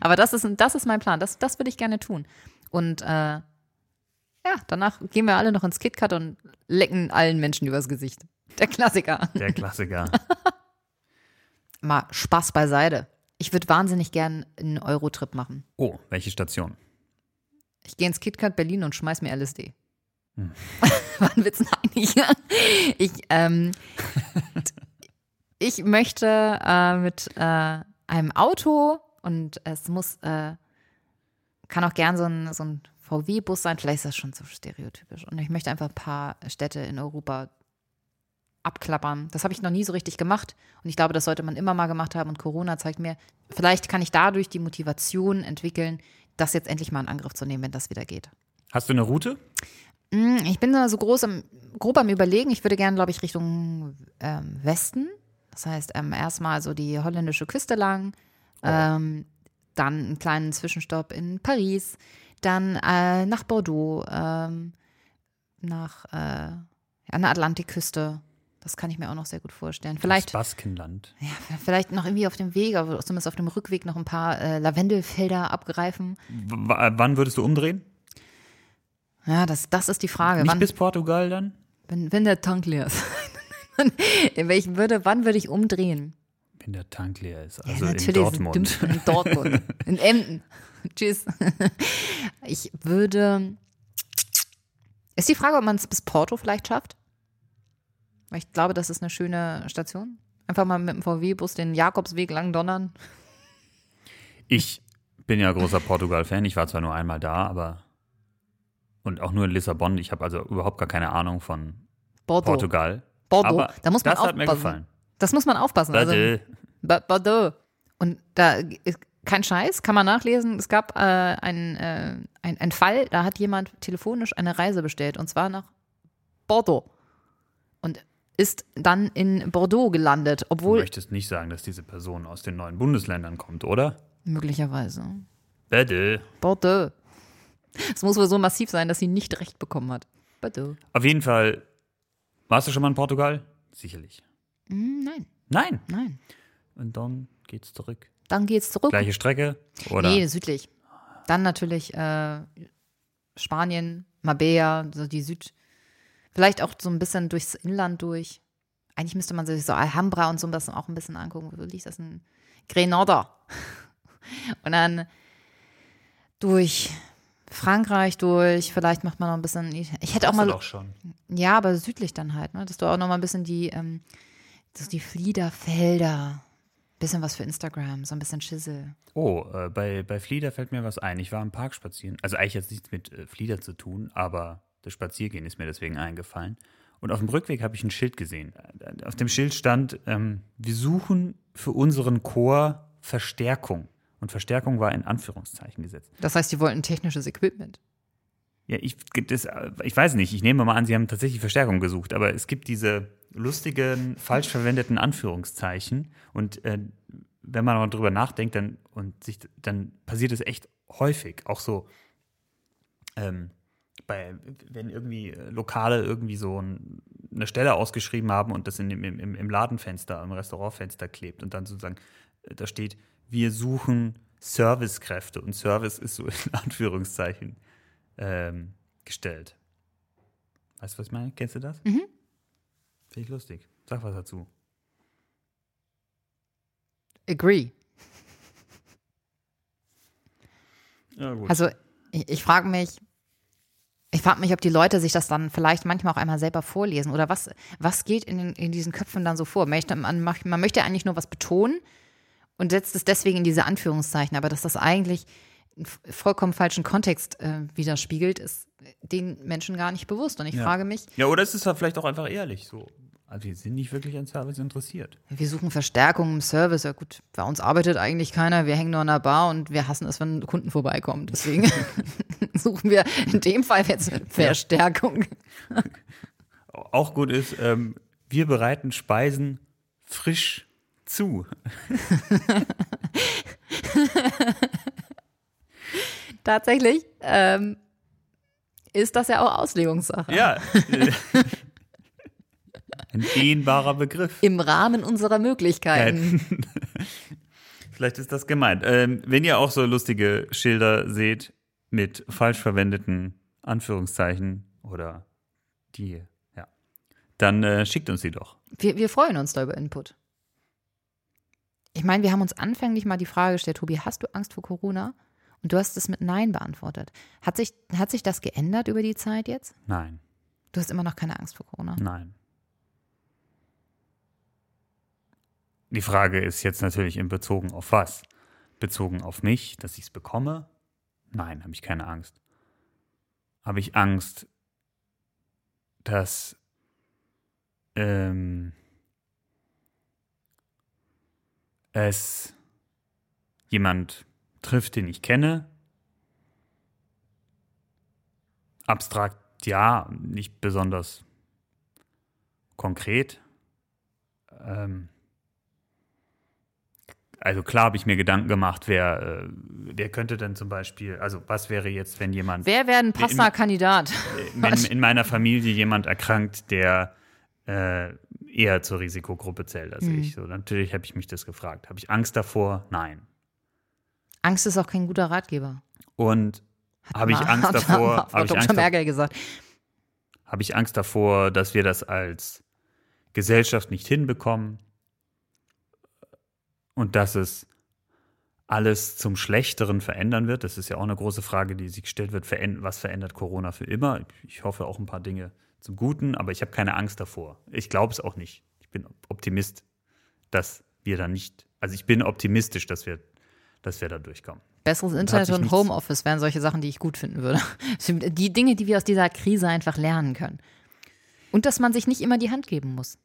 Aber das ist, das ist mein Plan. Das, das würde ich gerne tun. Und äh, ja, danach gehen wir alle noch ins KitKat und lecken allen Menschen übers Gesicht. Der Klassiker. Der Klassiker. Mal Spaß beiseite. Ich würde wahnsinnig gern einen Eurotrip machen. Oh, welche Station? Ich gehe ins KitKat Berlin und schmeiß mir LSD. War ein Witz, nein. Ich, ich, ähm, ich möchte äh, mit äh, einem Auto und es muss, äh, kann auch gern so ein, so ein VW-Bus sein, vielleicht ist das schon so stereotypisch. Und ich möchte einfach ein paar Städte in Europa abklappern. Das habe ich noch nie so richtig gemacht und ich glaube, das sollte man immer mal gemacht haben und Corona zeigt mir, vielleicht kann ich dadurch die Motivation entwickeln, das jetzt endlich mal in Angriff zu nehmen, wenn das wieder geht. Hast du eine Route? Mm, Ich bin so groß am, grob am Überlegen. Ich würde gerne, glaube ich, Richtung ähm, Westen. Das heißt, ähm, erstmal so die holländische Küste lang, ähm, dann einen kleinen Zwischenstopp in Paris, dann äh, nach Bordeaux, ähm, nach äh, an der Atlantikküste. Das kann ich mir auch noch sehr gut vorstellen. Vielleicht, Das Baskenland. ja, vielleicht noch irgendwie auf dem Weg, aber zumindest auf dem Rückweg noch ein paar äh, Lavendelfelder abgreifen. W wann würdest du umdrehen? Ja, das, das ist die Frage. Nicht Wann, bis Portugal dann? Wenn, wenn der Tank leer ist. In welchem würde, wann würde ich umdrehen? Wenn der Tank leer ist. Ja, Also in natürlich Dortmund. In, in Dortmund. In Emden. Tschüss. Ich würde. Ist die Frage, ob man es bis Porto vielleicht schafft? Weil ich glaube, das ist eine schöne Station. Einfach mal mit dem VW-Bus den Jakobsweg lang donnern. Ich bin ja großer Portugal-Fan. Ich war zwar nur einmal da, aber. Und auch nur in Lissabon. Ich habe also überhaupt gar keine Ahnung von Bordeaux. Portugal. Bordeaux. Aber da muss man das hat mir gefallen. Das muss man aufpassen. Also, Warte. Ba- Bordeaux. Und da ist kein Scheiß, kann man nachlesen. Es gab äh, einen äh, ein, ein Fall, da hat jemand telefonisch eine Reise bestellt und zwar nach Bordeaux. Und ist dann in Bordeaux gelandet, Du obwohl möchtest nicht sagen, dass diese Person aus den neuen Bundesländern kommt, oder? möglicherweise Bitte. Bordeaux. Es muss wohl so massiv sein, dass sie nicht recht bekommen hat. Bordeaux. Auf jeden Fall. Warst du schon mal in Portugal? Sicherlich. Hm, nein, Nein. nein. Und dann geht's zurück. Dann geht's zurück. Gleiche Strecke? Oder? Nee, südlich. Dann natürlich äh, Spanien, Marbella, so die Süd. Vielleicht auch so ein bisschen durchs Inland durch. Eigentlich müsste man sich so Alhambra und so das auch ein bisschen angucken. Wo liegt das in Grenada? Und dann durch Frankreich durch. Vielleicht macht man noch ein bisschen. Ich hätte auch mal. du doch schon. Ja, aber südlich dann halt, ne? Dass du auch noch mal ein bisschen die, ähm, so die Fliederfelder. Bisschen was für Instagram, so ein bisschen Schissel. Oh, äh, bei, bei Flieder fällt mir was ein. Ich war im Park spazieren. Also eigentlich hat es nichts mit äh, Flieder zu tun, aber das Spaziergehen ist mir deswegen eingefallen. Und auf dem Rückweg habe ich ein Schild gesehen. Äh, Auf dem Schild stand, ähm, wir suchen für unseren Chor Verstärkung. Und Verstärkung war in Anführungszeichen gesetzt. Das heißt, die wollten technisches Equipment. Ja, ich, das, ich weiß nicht, ich nehme mal an, sie haben tatsächlich Verstärkung gesucht, aber es gibt diese lustigen, falsch verwendeten Anführungszeichen und äh, wenn man mal drüber nachdenkt, dann, und sich, dann passiert es echt häufig, auch so, ähm, bei, wenn irgendwie äh, Lokale irgendwie so ein, eine Stelle ausgeschrieben haben und das in dem, im, im Ladenfenster, im Restaurantfenster klebt und dann sozusagen äh, da steht, wir suchen Servicekräfte und Service ist so in Anführungszeichen ähm, gestellt. Weißt du, was ich meine? Kennst du das? Mhm. Finde ich lustig. Sag was dazu. Agree. Ja, gut. Also ich, ich frage mich, ich frage mich, ob die Leute sich das dann vielleicht manchmal auch einmal selber vorlesen oder was, was geht in, den, in diesen Köpfen dann so vor? Möchte, man, man möchte eigentlich nur was betonen und setzt es deswegen in diese Anführungszeichen, aber dass das eigentlich vollkommen falschen Kontext äh, widerspiegelt, ist den Menschen gar nicht bewusst. Und ich Ja. frage mich, ja, oder es ist halt vielleicht auch einfach ehrlich so. Also wir sind nicht wirklich an Service interessiert. wir suchen Verstärkung im Service. Ja gut, bei uns arbeitet eigentlich keiner. Wir hängen nur an der Bar und wir hassen es, wenn Kunden vorbeikommen. Deswegen suchen wir in dem Fall jetzt Verstärkung. Auch gut ist, ähm, wir bereiten Speisen frisch zu. Tatsächlich ähm, ist das ja auch Auslegungssache. Ja. Ein dehnbarer Begriff. Im Rahmen unserer Möglichkeiten. Vielleicht ist das gemeint. Ähm, wenn ihr auch so lustige Schilder seht mit falsch verwendeten Anführungszeichen oder die, ja, dann äh, schickt uns die doch. Wir, wir freuen uns da über Input. Ich meine, wir haben uns anfänglich mal die Frage gestellt, Tobi, hast du Angst vor Corona? Und du hast es mit Nein beantwortet. Hat sich, hat sich das geändert über die Zeit jetzt? Nein, Du hast immer noch keine Angst vor Corona. nein. Die Frage ist jetzt natürlich in Bezogen auf was? Bezogen auf mich, dass ich es bekomme? Nein, habe ich keine Angst. Habe ich Angst, dass ähm, es jemand trifft, den ich kenne? Abstrakt ja, nicht besonders konkret. Ähm, also klar habe ich mir Gedanken gemacht, wer, äh, wer könnte denn zum Beispiel, also was wäre jetzt, wenn jemand Wer wäre ein passender Kandidat? wenn in meiner Familie jemand erkrankt, der äh, eher zur Risikogruppe zählt als ich. So, natürlich habe ich mich das gefragt. Habe ich Angst davor? Nein. Angst ist auch kein guter Ratgeber. Und habe ich Angst hat davor? mal Frau Habe ich, Dr. Angst dav- Merkel gesagt. habe ich Angst davor, dass wir das als Gesellschaft nicht hinbekommen und dass es alles zum Schlechteren verändern wird? Das ist ja auch eine große Frage, die sich gestellt wird. Was verändert Corona für immer? Ich hoffe auch ein paar Dinge zum Guten, aber ich habe keine Angst davor. Ich glaube es auch nicht. Ich bin Optimist, dass wir da nicht, also ich bin optimistisch, dass wir, dass wir da durchkommen. Besseres Internet und Homeoffice wären solche Sachen, die ich gut finden würde. Die Dinge, die wir aus dieser Krise einfach lernen können. Und dass man sich nicht immer die Hand geben muss.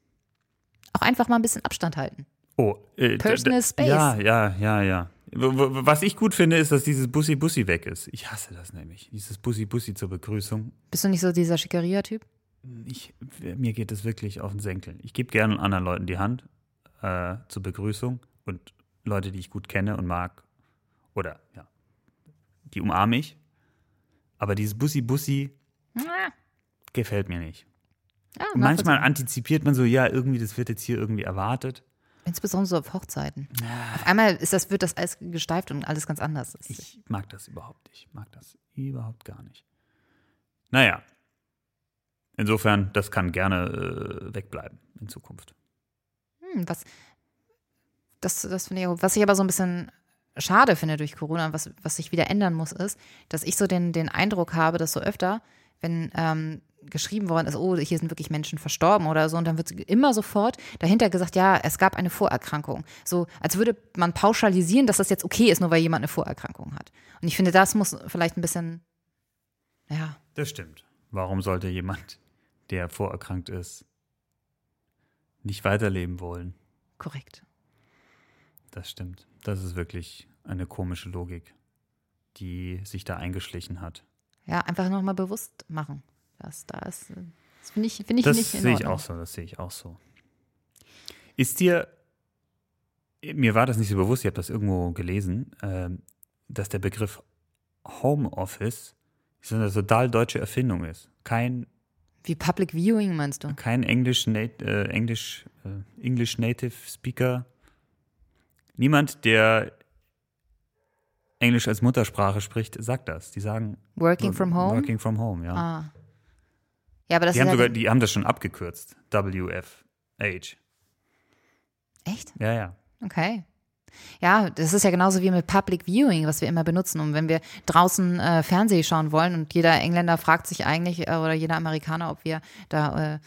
Auch einfach mal ein bisschen Abstand halten. Oh, äh, Personal space. Ja, ja, ja, ja. Was ich gut finde, ist, dass dieses Bussi-Bussi weg ist. Ich hasse das nämlich. Dieses Bussi-Bussi zur Begrüßung. Bist du nicht so dieser Schickeria-Typ? Ich, mir geht es wirklich auf den Senkel. Ich gebe gerne anderen Leuten die Hand äh, zur Begrüßung und Leute, die ich gut kenne und mag, oder ja, die umarme ich. Aber dieses Bussi-Bussi gefällt mir nicht. Ja, manchmal antizipiert man so, ja, irgendwie, das wird jetzt hier irgendwie erwartet. Insbesondere so auf Hochzeiten. Auf einmal ist das, wird das alles gesteift und alles ganz anders. Ist- Ich mag das überhaupt nicht. Ich mag das überhaupt gar nicht. Naja. Insofern, das kann gerne äh, wegbleiben in Zukunft. Hm, was, das, das finde ich was ich aber so ein bisschen schade finde durch Corona und was, was sich wieder ändern muss, ist, dass ich so den, den Eindruck habe, dass so öfter, wenn ähm, geschrieben worden ist, oh, hier sind wirklich Menschen verstorben oder so, und dann wird immer sofort dahinter gesagt, ja, es gab eine Vorerkrankung. So, als würde man pauschalisieren, dass das jetzt okay ist, nur weil jemand eine Vorerkrankung hat. Und ich finde, das muss vielleicht ein bisschen, ja, Das stimmt. Warum sollte jemand, der vorerkrankt ist, nicht weiterleben wollen? korrekt. Das stimmt. Das ist wirklich eine komische Logik, die sich da eingeschlichen hat. Ja, einfach nochmal bewusst machen. Das, da ist, äh, das finde ich, finde ich Das nicht in sehe ich auch so, das sehe ich auch so. Ist dir, mir war das nicht so bewusst, ich habe das irgendwo gelesen, ähm, dass der Begriff Homeoffice so eine total deutsche Erfindung ist. Kein, Wie Public Viewing meinst du? kein English, nat äh, English, äh, English Native Speaker, niemand, der Englisch als Muttersprache spricht, sagt das. Die sagen Working from home? Working from home, ja. Ah. Ja, aber das Die ist haben, ja sogar, die haben das schon abgekürzt. WFH. echt? Ja, ja. Okay. Ja, das ist ja genauso wie mit Public Viewing, was wir immer benutzen. Und wenn wir draußen äh, Fernseh schauen wollen und jeder Engländer fragt sich eigentlich äh, oder jeder Amerikaner, ob wir da äh,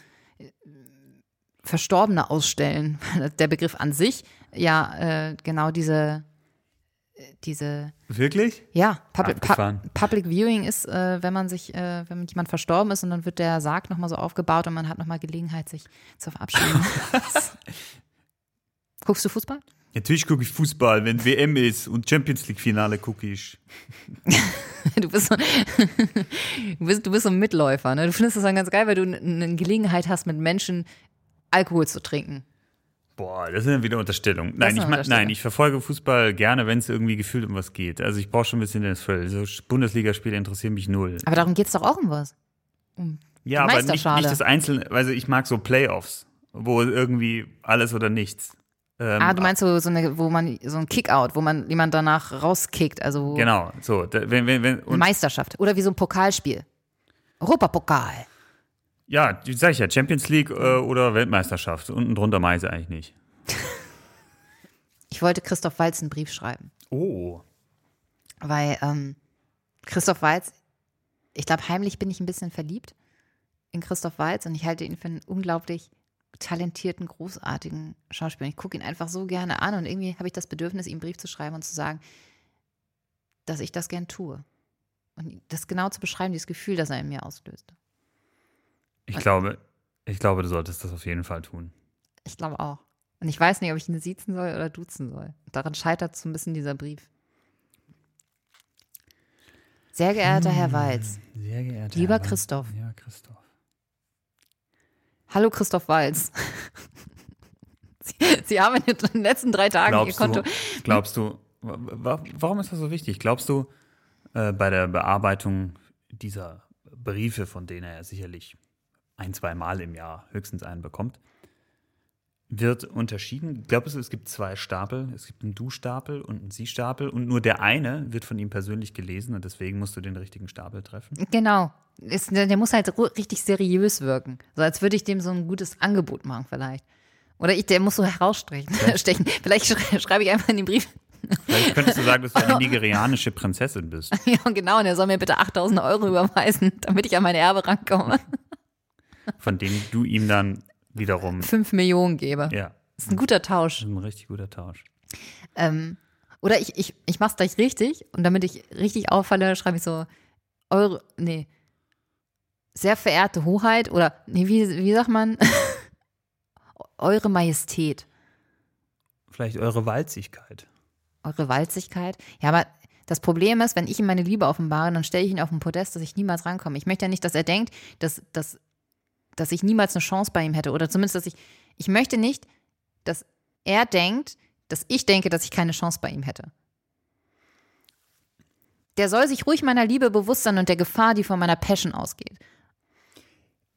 Verstorbene ausstellen. Der Begriff an sich ja äh, genau diese diese Wirklich? Ja, Public, Pu. Public Viewing ist, äh, wenn man sich, äh, wenn jemand verstorben ist und dann wird der Sarg nochmal so aufgebaut und man hat nochmal Gelegenheit, sich zu verabschieden. Guckst du Fußball? Natürlich gucke ich Fußball, wenn WM ist und Champions League Finale gucke ich. Du bist, so, du bist, du bist so ein Mitläufer, ne? Du findest das dann ganz geil, weil du eine Gelegenheit hast, mit Menschen Alkohol zu trinken. Boah, das ist ja wieder Unterstellung. Nein, ich, Unterstellung. nein, ich verfolge Fußball gerne, wenn es irgendwie gefühlt um was geht. Also ich brauche schon ein bisschen den Thrill. So Bundesligaspiele interessieren mich null. Aber darum geht's doch auch um was. Ja, aber nicht, nicht das Einzelne. Also ich mag so Playoffs, wo irgendwie alles oder nichts. Ähm, Ah, du meinst so, so eine, wo man, so ein Kickout, wo man jemand danach rauskickt, also Genau, so. Da, wenn, wenn, wenn, Meisterschaft. Oder wie so ein Pokalspiel. Europapokal. Ja, sag ich ja, Champions League äh, oder Weltmeisterschaft. Unten drunter mache ich es eigentlich nicht. Ich wollte Christoph Walz einen Brief schreiben. Oh. weil ähm, Christoph Walz, ich glaube, heimlich bin ich ein bisschen verliebt in Christoph Walz und ich halte ihn für einen unglaublich talentierten, großartigen Schauspieler. Ich gucke ihn einfach so gerne an und irgendwie habe ich das Bedürfnis, ihm einen Brief zu schreiben und zu sagen, dass ich das gern tue. Und das genau zu beschreiben, dieses Gefühl, das er in mir auslöst. Ich glaube, ich glaube, du solltest das auf jeden Fall tun. Ich glaube auch. Und ich weiß nicht, ob ich ihn siezen soll oder duzen soll. Daran scheitert so ein bisschen dieser Brief. Sehr geehrter Herr Walz, Sehr geehrter Lieber Herr Christoph. Ja, Christoph. Hallo Christoph Walz. Sie, Sie haben in den letzten drei Tagen Ihr Glaubst Konto. du, glaubst du, wa- wa- warum ist das so wichtig? Glaubst du, äh, bei der Bearbeitung dieser Briefe, von denen er sicherlich ein, zwei Mal im Jahr höchstens einen bekommt, wird unterschieden? Glaubst du, es gibt zwei Stapel? Es gibt einen Du-Stapel und einen Sie-Stapel und nur der eine wird von ihm persönlich gelesen und deswegen musst du den richtigen Stapel treffen? Genau. Ist, der, muss halt richtig seriös wirken. So als würde ich dem so ein gutes Angebot machen, vielleicht. Oder ich, der muss so herausstechen. Stechen. Vielleicht schrei- schreibe ich einfach in den Brief. Vielleicht könntest du sagen, dass du eine nigerianische Prinzessin bist. ja, genau. Und er soll mir bitte 8000 Euro überweisen, damit ich an meine Erbe rankomme. Von denen du ihm dann wiederum, 5 Millionen gebe. ja, Das ist ein guter Tausch. das ist ein richtig guter Tausch. Ähm, oder ich, ich, ich mach's gleich richtig und damit ich richtig auffalle, schreibe ich so eure, nee, sehr verehrte Hoheit oder, nee, wie, wie sagt man? eure Majestät, Vielleicht eure Walzigkeit. eure Walzigkeit. Ja, aber das Problem ist, wenn ich ihm meine Liebe offenbare, dann stelle ich ihn auf ein Podest, dass ich niemals rankomme. Ich möchte ja nicht, dass er denkt, dass, dass, dass ich niemals eine Chance bei ihm hätte oder zumindest, dass ich, ich möchte nicht, dass er denkt, dass ich denke, dass ich keine Chance bei ihm hätte. Der soll sich ruhig meiner Liebe bewusst sein und der Gefahr, die von meiner Passion ausgeht.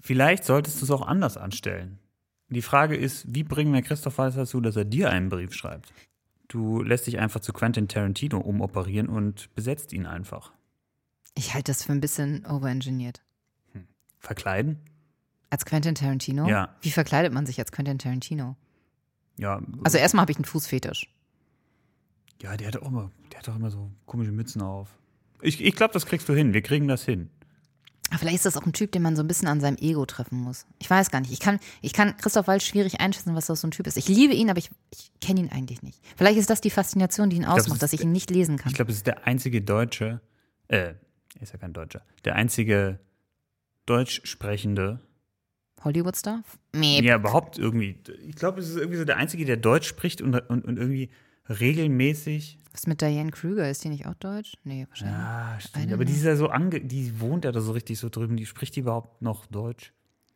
Vielleicht solltest du es auch anders anstellen. Die Frage ist, wie bringen wir Christoph Waltz dazu, dass er dir einen Brief schreibt? Du lässt dich einfach zu Quentin Tarantino umoperieren und besetzt ihn einfach. Ich halte das für ein bisschen overengineert. Verkleiden? Als Quentin Tarantino? Ja. Wie verkleidet man sich als Quentin Tarantino? Ja, Also erstmal habe ich einen Fußfetisch. ja der, hat auch immer, der hat auch immer so komische Mützen auf. Ich, ich glaube, das kriegst du hin. Wir kriegen das hin. Aber vielleicht ist das auch ein Typ, den man so ein bisschen an seinem Ego treffen muss. Ich weiß gar nicht. Ich kann, ich kann Christoph Waltz schwierig einschätzen, was das so ein Typ ist. Ich liebe ihn, aber ich, ich kenne ihn eigentlich nicht. Vielleicht ist das die Faszination, die ihn es ausmacht, dass ich ihn nicht lesen kann. Ich glaube, es ist der einzige Deutsche, äh, er ist ja kein Deutscher, der einzige deutsch sprechende, Hollywood-Star? Nee. ja, überhaupt irgendwie, ich glaube, es ist irgendwie so der einzige, der Deutsch spricht und, und, und irgendwie regelmäßig. Was mit Diane Krüger? Ist die nicht auch deutsch? Nee, wahrscheinlich. Ja, stimmt. Aber die ist ja so ange, die wohnt ja da so richtig so drüben, die spricht die überhaupt noch Deutsch?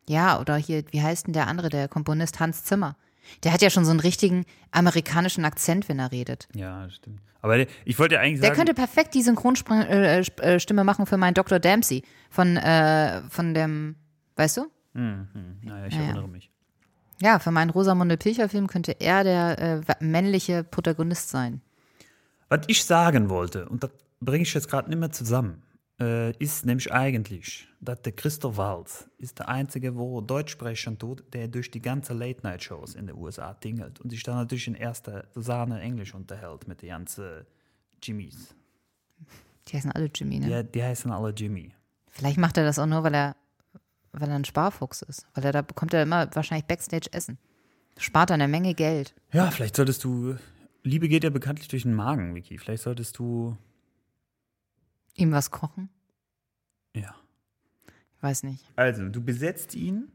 Ja, oder hier, wie heißt denn der andere, der Komponist Hans Zimmer? Der hat ja schon so einen richtigen amerikanischen Akzent, wenn er redet. Ja, stimmt. Aber der- ich wollte ja eigentlich Der sagen, könnte perfekt die Synchronstimme äh, äh, Stimme machen für meinen Dr. Dempsey von, äh, von dem, weißt du? Hm, hm, naja, ich Ja, ja. erinnere mich. Ja, für meinen Rosamunde Pilcher-Film könnte er der äh, männliche Protagonist sein. Was ich sagen wollte, und das bringe ich jetzt gerade nicht mehr zusammen, äh, ist nämlich eigentlich, dass der Christoph Waltz ist der Einzige, wo Deutsch sprechen tut, der durch die ganze Late-Night-Shows in den USA tingelt und sich dann natürlich in erster Sahne Englisch unterhält mit den ganzen Jimmys. Die heißen alle Jimmy, ne? Ja, die heißen alle Jimmy. Vielleicht macht er das auch nur, weil er, weil er ein Sparfuchs ist. Weil er da bekommt er immer wahrscheinlich Backstage Essen. Spart er eine Menge Geld. Ja, vielleicht solltest du, Liebe geht ja bekanntlich durch den Magen, Vicky. Vielleicht solltest du, Ihm was kochen? ja. Ich weiß nicht. Also, du besetzt ihn,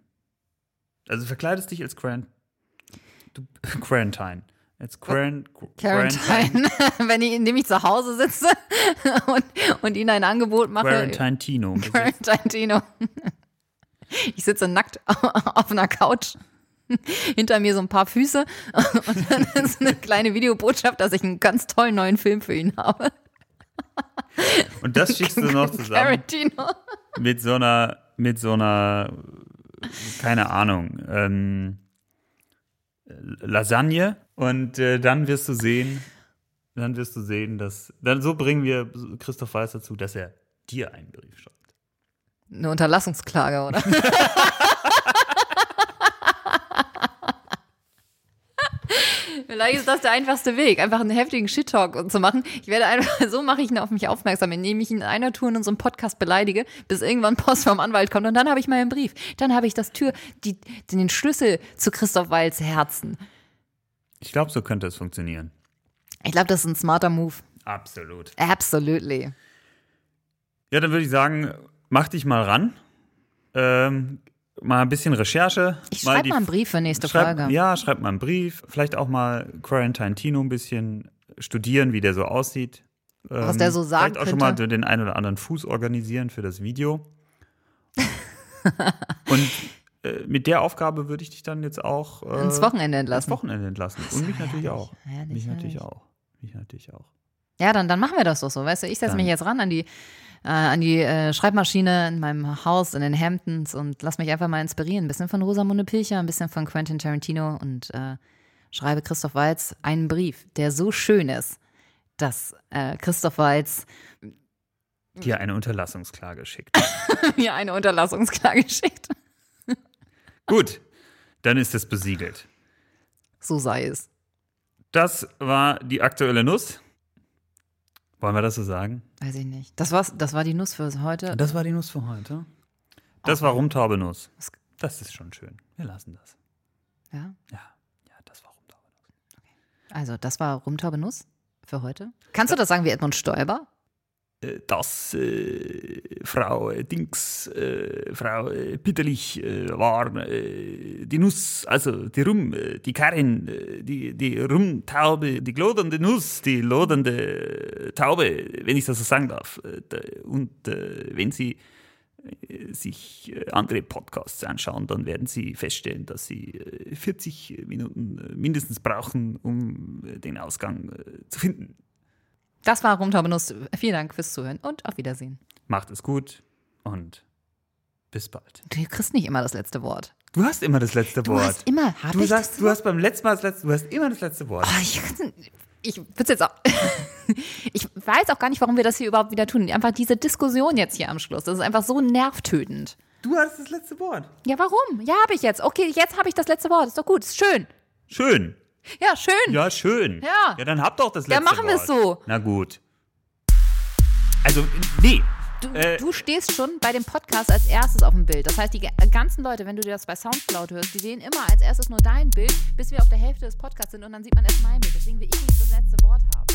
also verkleidest dich als Quarant du, Quarantine. Als Quarant Quarantine, wenn ich, indem ich zu Hause sitze und, und ihnen ein Angebot mache. Quarantine Tino. Ich sitze nackt auf einer Couch. Hinter mir so ein paar Füße und dann ist eine kleine Videobotschaft, dass ich einen ganz tollen neuen Film für ihn habe. Und das schickst du noch zusammen Tarantino. mit so einer, mit so einer, keine Ahnung, ähm, Lasagne. Und äh, dann wirst du sehen, dann wirst du sehen, dass, dann so bringen wir Christoph Weiß dazu, dass er dir einen Brief schreibt. Eine Unterlassungsklage, oder? Vielleicht ist das der einfachste Weg, einfach einen heftigen Shit-Talk zu machen. Ich werde einfach, so mache ich ihn auf mich aufmerksam, indem ich ihn in einer Tour in unserem Podcast beleidige, bis irgendwann Post vom Anwalt kommt und dann habe ich meinen Brief. Dann habe ich das Tür, die, den Schlüssel zu Christoph Walz Herzen. Ich glaube, so könnte es funktionieren. Ich glaube, das ist ein smarter Move. Absolut. Absolutely. Ja, dann würde ich sagen, mach dich mal ran. Ähm, mal ein bisschen Recherche. Ich schreibe mal einen Brief für nächste schreib, Folge. Ja, schreib mal einen Brief. Vielleicht auch mal Quarantine Tino ein bisschen studieren, wie der so aussieht. Ähm, Was der so sagen Vielleicht auch schon mal könnte. den einen oder anderen Fuß organisieren für das Video. Und äh, mit der Aufgabe würde ich dich dann jetzt auch äh, Ins Wochenende ins entlassen. Wochenende entlassen. Und mich natürlich herrlich, auch. herrlich, mich natürlich herrlich. auch. Mich natürlich auch. Ja, dann, dann machen wir das doch so. Weißt du, ich setze mich jetzt ran an die, äh, an die äh, Schreibmaschine in meinem Haus in den Hamptons und lass mich einfach mal inspirieren. Ein bisschen von Rosamunde Pilcher, ein bisschen von Quentin Tarantino und äh, schreibe Christoph Waltz einen Brief, der so schön ist, dass äh, Christoph Waltz Dir eine Unterlassungsklage schickt. mir eine Unterlassungsklage schickt. Gut, dann ist es besiegelt. So sei es. Das war die aktuelle Nuss. Wollen wir das so sagen? Weiß ich nicht. Das, war's, das war die Nuss für heute. Das war die Nuss für heute. Das war Rumtaubenuss. Das ist schon schön. Wir lassen das. Ja? Ja, ja, das war Rumtaubenuss. Also, das war Rumtaube Nuss für heute. Kannst du das sagen wie Edmund Stoiber? Äh, Das, äh, Frau äh, Dings, äh, Frau äh, Pitterlich äh, war äh, die Nuss, also die Rum, äh, die Karin, äh, die, die Rumtaube, die lodernde Nuss, die lodernde Taube, wenn ich das so sagen darf. Da- Und wenn Sie sich andere Podcasts anschauen, dann werden Sie feststellen, dass Sie äh, 40 Minuten mindestens brauchen, um den Ausgang zu finden. Das war Rumtaube Nuss. Vielen Dank fürs Zuhören und auf Wiedersehen. Macht es gut und Bis bald. Du kriegst nicht immer das letzte Wort. Du hast immer das letzte Du Wort. hast immer, hab du ich sagst, du hast beim letzten Mal das letzte, du hast immer das letzte Wort. Oh, ich ich will's jetzt auch. ich weiß auch gar nicht, warum wir das hier überhaupt wieder tun. Einfach diese Diskussion jetzt hier am Schluss. Das ist einfach so nervtötend. Du hattest das letzte Wort. Ja, warum? Ja, habe ich jetzt. Okay, jetzt habe ich das letzte Wort. Ist doch gut. Ist schön. Schön. Ja, schön. Ja, schön. Ja. Ja, dann hab doch das Ja, letzte machen wir Wort. es so. Na gut. Also, nee. Du, Äh. du stehst schon bei dem Podcast als erstes auf dem Bild. Das heißt, die ga- ganzen Leute, wenn du dir das bei Soundcloud hörst, die sehen immer als erstes nur dein Bild, bis wir auf der Hälfte des Podcasts sind und dann sieht man erst mein Bild. Deswegen will ich nicht das letzte Wort haben.